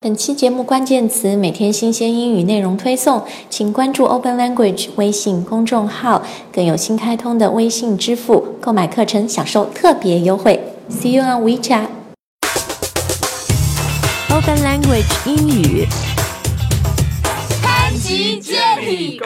本期节目关键词每天新鲜英语内容推送，请关注 Open Language 微信公众号，更有新开通的微信支付购买课程享受特别优惠。See you on WeChat。Open Language 英语，潘吉接力。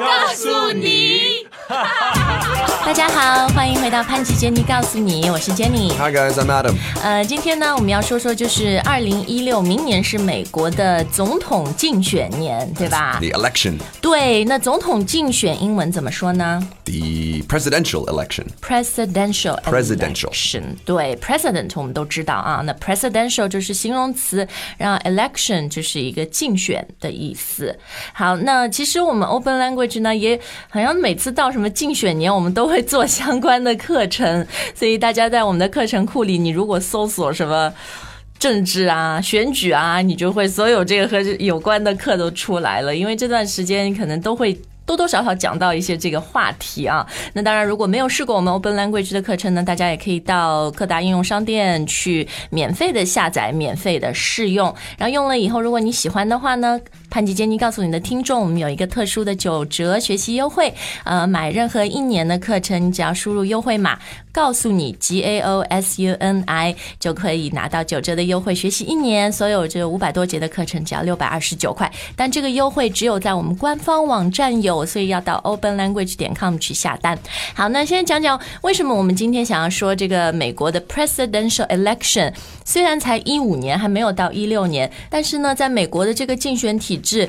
大家好，欢迎回到潘吉 Jenny 告诉你，我是 Jenny。Hi guys, I'm Adam。呃，今天呢，我们要说说就是二零一六，明年是美国的总统竞选年，对吧？The election。对，那总统竞选英文怎么说呢？The presidential election。Presidential。Presidential。对，president 我们都知道啊，那 presidential 就是形容词，然后 election 就是一个竞选的意思。好，那其实我们 Open Language 呢，也好像每次到什么竞选年，我们都会做相关的课程，所以大家在我们的课程库里，你如果搜索什么政治啊、选举啊，你就会所有这个和有关的课都出来了。因为这段时间可能都会多多少少讲到一些这个话题啊。那当然，如果没有试过我们 Open Language 的课程呢，大家也可以到各大应用商店去免费的下载、免费的试用。然后用了以后，如果你喜欢的话呢？潘吉杰尼告诉你的听众，我们有一个特殊的九折学习优惠。呃，买任何一年的课程，你只要输入优惠码，告诉你 G A O S U N I，就可以拿到九折的优惠，学习一年。所有这五百多节的课程只要六百二十九块，但这个优惠只有在我们官方网站有，所以要到 openlanguage 点 com 去下单。好，那先讲讲为什么我们今天想要说这个美国的 presidential election。虽然才一五年，还没有到一六年，但是呢，在美国的这个竞选体制，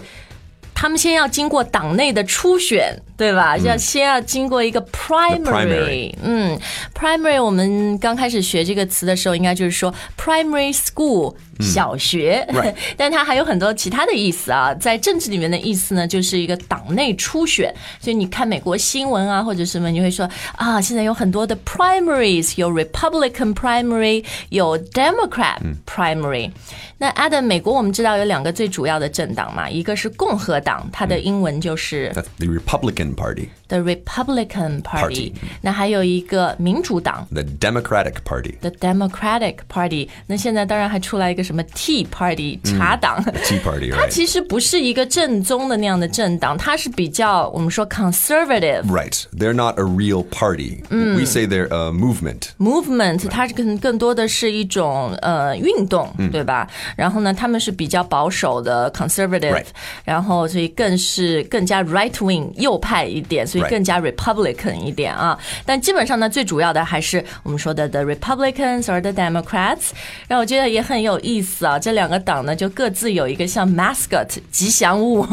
他们先要经过党内的初选。对吧？要先要经过一个 primary，嗯，primary 我们刚开始学这个词的时候，应该就是说 primary school 小学，但它还有很多其他的意思啊。在政治里面的意思呢，就是一个党内初选。所以你看美国新闻啊，或者什么，你会说啊，现在有很多的 primaries，有 Republican primary，有 Democrat primary。那 Adam，美国我们知道有两个最主要的政党嘛，一个是共和党，它的英文就是 the Republican。Party. The Republican Party. 那还有一个民主党。The Democratic Party. The Democratic Party. 那现在当然还出来一个什么 Tea Party 茶党。Tea Party. 它其实不是一个正宗的那样的政党，它是比较我们说 conservative. Right. They're not a real party. We say they're a movement. Movement. 它更更多的是一种呃运动，对吧？然后呢，他们是比较保守的 conservative，然后所以更是更加 right wing 右派。派一点，所以更加 Republican 一点啊。但基本上呢，最主要的还是我们说的 The Republicans or the Democrats。然后我觉得也很有意思啊，这两个党呢就各自有一个像 mascot 吉祥物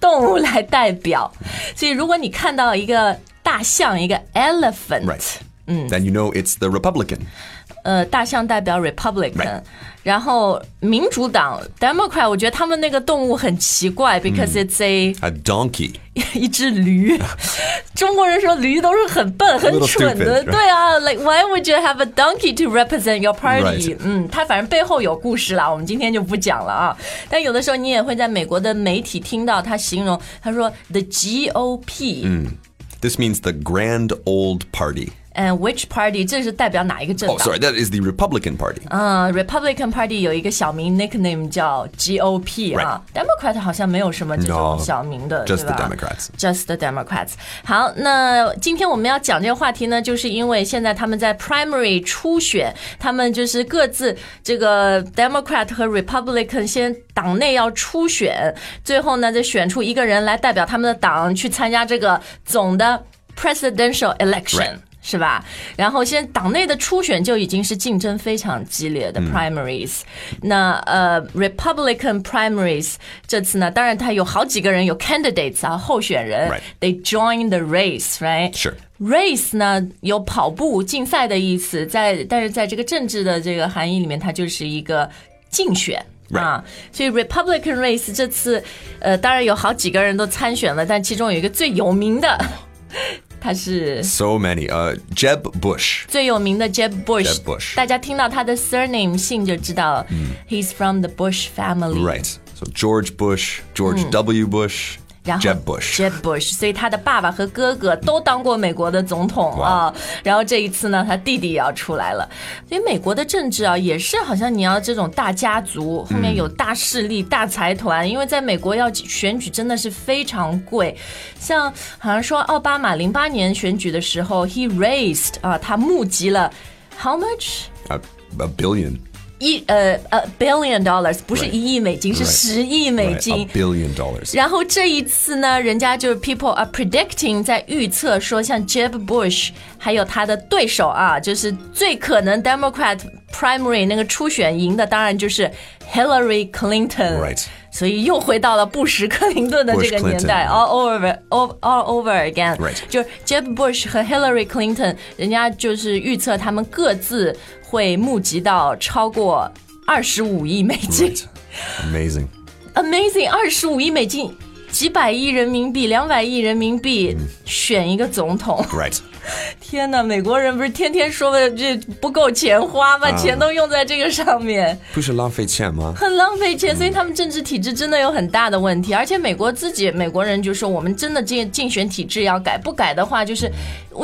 动物来代表。所以如果你看到一个大象，一个 elephant，嗯，then you know it's the Republican。 呃，大象代表 Republican，然后民主党 Democrat，我觉得他们那个动物很奇怪，because it's a a donkey，一只驴。中国人说驴都是很笨、很蠢的，对啊，like why would you have a donkey to represent your party？嗯，它反正背后有故事啦，我们今天就不讲了啊。但有的时候你也会在美国的媒体听到他形容，他说 the GOP，嗯，this means the Grand Old Party。 And which party？这是代表哪一个政党？Oh, sorry, that is the Republican Party. 嗯，Republican Party 有一个小名 nickname 叫 GOP 啊。Democrat 好像没有什么这种小名的，Just the Democrats. Just the Democrats. 好，那今天我们要讲这个话题呢，就是因为现在他们在 primary 初选，他们就是各自这个 Democrat 和 Republican 先党内要初选，最后呢再选出一个人来代表他们的党去参加这个总的 presidential election。 是吧？然后现在党内的初选就已经是竞争非常激烈的 primaries。那呃，Republican primaries 这次呢，当然他有好几个人有 candidates 啊，候选人。They join the race，right？是。Race 呢有跑步竞赛的意思，在但是在这个政治的这个含义里面，它就是一个竞选啊。所以 Republican race 这次呃，当然有好几个人都参选了，但其中有一个最有名的。他是 so many，呃、uh,，Jeb Bush 最有名的 Jeb Bush，, Jeb Bush 大家听到他的 surname 姓就知道、嗯、，He's from the Bush family。 Right，so George Bush，George、嗯、W Bush。 然后 Jeb Bush Jeb Bush，所以他的爸爸和哥哥都当过美国的总统啊。然后这一次呢，他弟弟也要出来了。所以美国的政治啊，也是好像你要这种大家族，后面有大势力、大财团，因为在美国要选举真的是非常贵。像好像说奥巴马零八年选举的时候，he raised 啊，他募集了 how much？A, a billion. 一呃呃 billion dollars 不是一亿美金，是.十亿美金。billion dollars. 然后这一次呢，人家就是 people are predicting 在预测说，像 Jeb Bush 还有他的对手啊，就是最可能 Democrat primary 那个初选赢的，当然就是 Hillary Clinton。Right. 所以又回到了布什克林顿的这个年代 Clinton，all over all all over again。就是 Jeb Bush 和 Hillary Clinton，人家就是预测他们各自会募集到超过二十五亿美金。Amazing. Amazing，二十五亿美金，几百亿人民币，两百亿人民币，选一个总统。Right. 天哪，美国人不是天天说的这不够钱花吗？钱都用在这个上面。不是浪费钱吗？很浪费钱，所以他们政治体制真的有很大的问题。而且美国自己美国人就说，我们真的竞竞选体制要改，不改的话，就是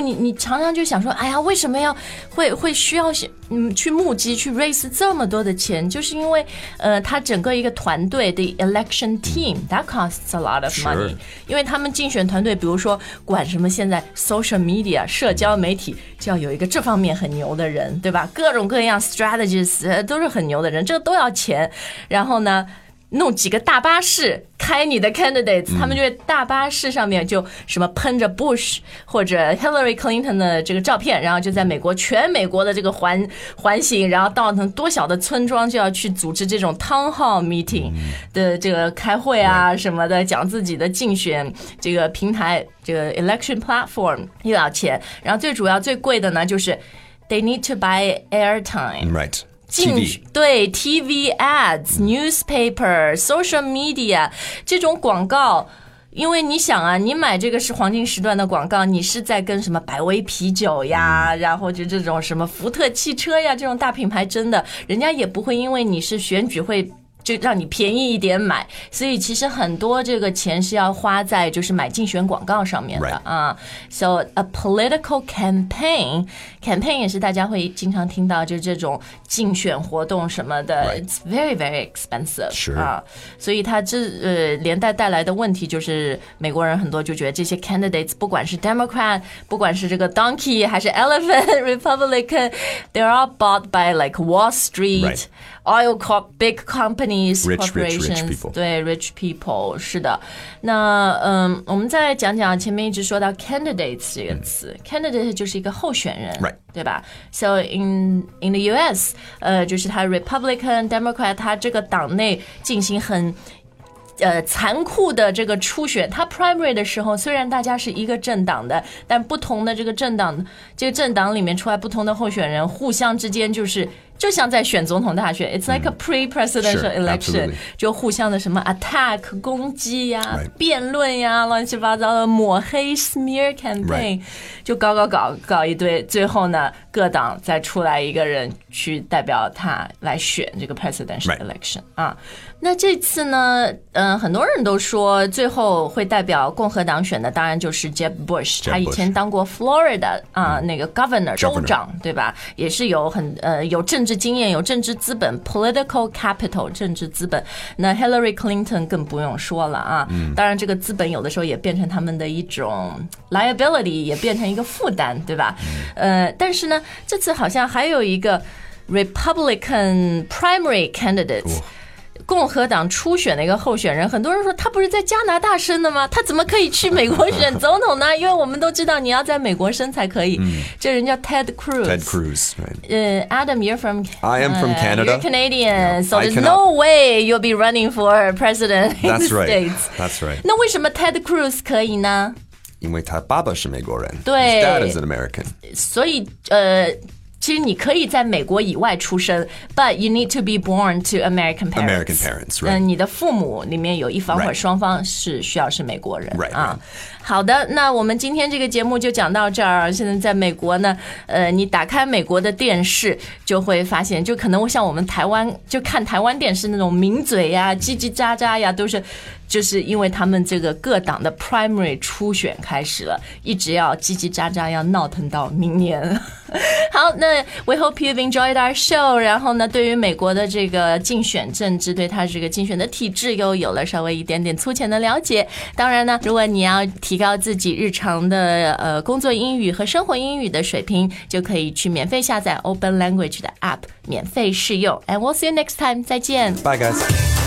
你你常常就想说，哎呀，为什么要会会需要嗯去募集去 raise 这么多的钱？就是因为呃，他整个一个团队的 election team that costs a lot of money，因为他们竞选团队，比如说管什么现在 social media 社交媒体，就要有一个这方面很牛的人，对吧？各种各样 strategies 呃都是很牛的人，这个都要钱。然后呢，弄几个大巴士开你的 candidates，、他们就在大巴士上面就什么喷着 Bush 或者 Hillary Clinton 的这个照片，然后就在美国全美国的这个环环形，然后到成多小的村庄就要去组织这种 town hall meeting 的这个开会啊什么的，讲自己的竞选这个平台这个 election platform 又要钱，然后最主要最贵的呢就是 they need to buy airtime。进 TV. 对 TV ads、newspaper、social media 这种广告。因为你想啊，你买这个是黄金时段的广告，你是在跟什么百威啤酒呀，然后就这种什么福特汽车呀这种大品牌争的，人家也不会因为你是选举会就让你便宜一点买，所以其实很多这个钱是要花在就是买竞选广告上面的 Right. 啊。So a political campaign campaign 也是大家会经常听到，就是这种竞选活动什么的 Right. It's very very expensive Sure. 啊，所以它这呃连带带来的问题就是，美国人很多就觉得这些 candidates 不管是 Democrat，不管是这个 donkey 还是 elephant Republican，they're all bought by like Wall Street。 Oil cop，big companies, Rich, rich, rich corporations，people 对 rich people 是的。那嗯，我们再讲讲前面一直说到 candidates 这个词、c a n d i d a t e 就是一个候选人 Right 对吧？So in in the U.S. 呃，就是他 Republican、Democrat，他这个党内进行很。呃，残酷的这个初选，他 primary 的时候，虽然大家是一个政党的，但不同的这个政党，这个政党里面出来不同的候选人，互相之间就是就像在选总统大选，it's like a pre-presidential election. 就互相的什么 attack 攻击呀.辩论呀、乱七八糟的抹黑 smear campaign. 就搞搞搞搞一堆，最后呢，各党再出来一个人去代表他来选这个 presidential election 啊。那这次呢，嗯、很多人都说最后会代表共和党选的，当然就是 Jeb Bush，Jeb 他以前当过 Florida 啊、那个 governor 州长，对吧？也是有很呃有政治经验、有政治资本 （political capital） 政治资本。那 Hillary Clinton 更不用说了啊，当然这个资本有的时候也变成他们的一种 liability，也变成一个负担，对吧？呃，但是呢，这次好像还有一个 Republican primary candidate。共和党初选的一个候选人，很多人说他不是在加拿大生的吗？他怎么可以去美国选总统呢？因为我们都知道你要在美国生才可以。这人叫 Ted Cruz。Ted Cruz? 呃，Adam，you're from I am from uh, Canada. You're Canadian, so there's no way you'll be running for president in That's the right. states. That's right. 那为什么 Ted Cruz 可以呢？因为他爸爸是美国人。对。His dad is an American. 所以呃，其实你可以在美国以外出生，but you need to be born to American parents. American parents, right. 嗯，你的父母里面有一方或者双方是需要是美国人啊。好的，那我们今天这个节目就讲到这儿。现在在美国呢，呃，你打开美国的电视，就会发现，就可能像我们台湾就看台湾电视那种名嘴呀、叽叽喳喳呀，都是就是因为他们这个各党的 primary 初选开始了，一直要叽叽喳喳，要闹腾到明年。好，那 we hope you've enjoyed our show。然后呢，对于美国的这个竞选政治，对它这个竞选的体制，又有了稍微一点点粗浅的了解。当然呢，如果你要提高自己日常的呃工作英语和生活英语的水平，就可以去免费下载 Open Language 的 app，免费试用。And we'll see you next time，再见。Bye, guys.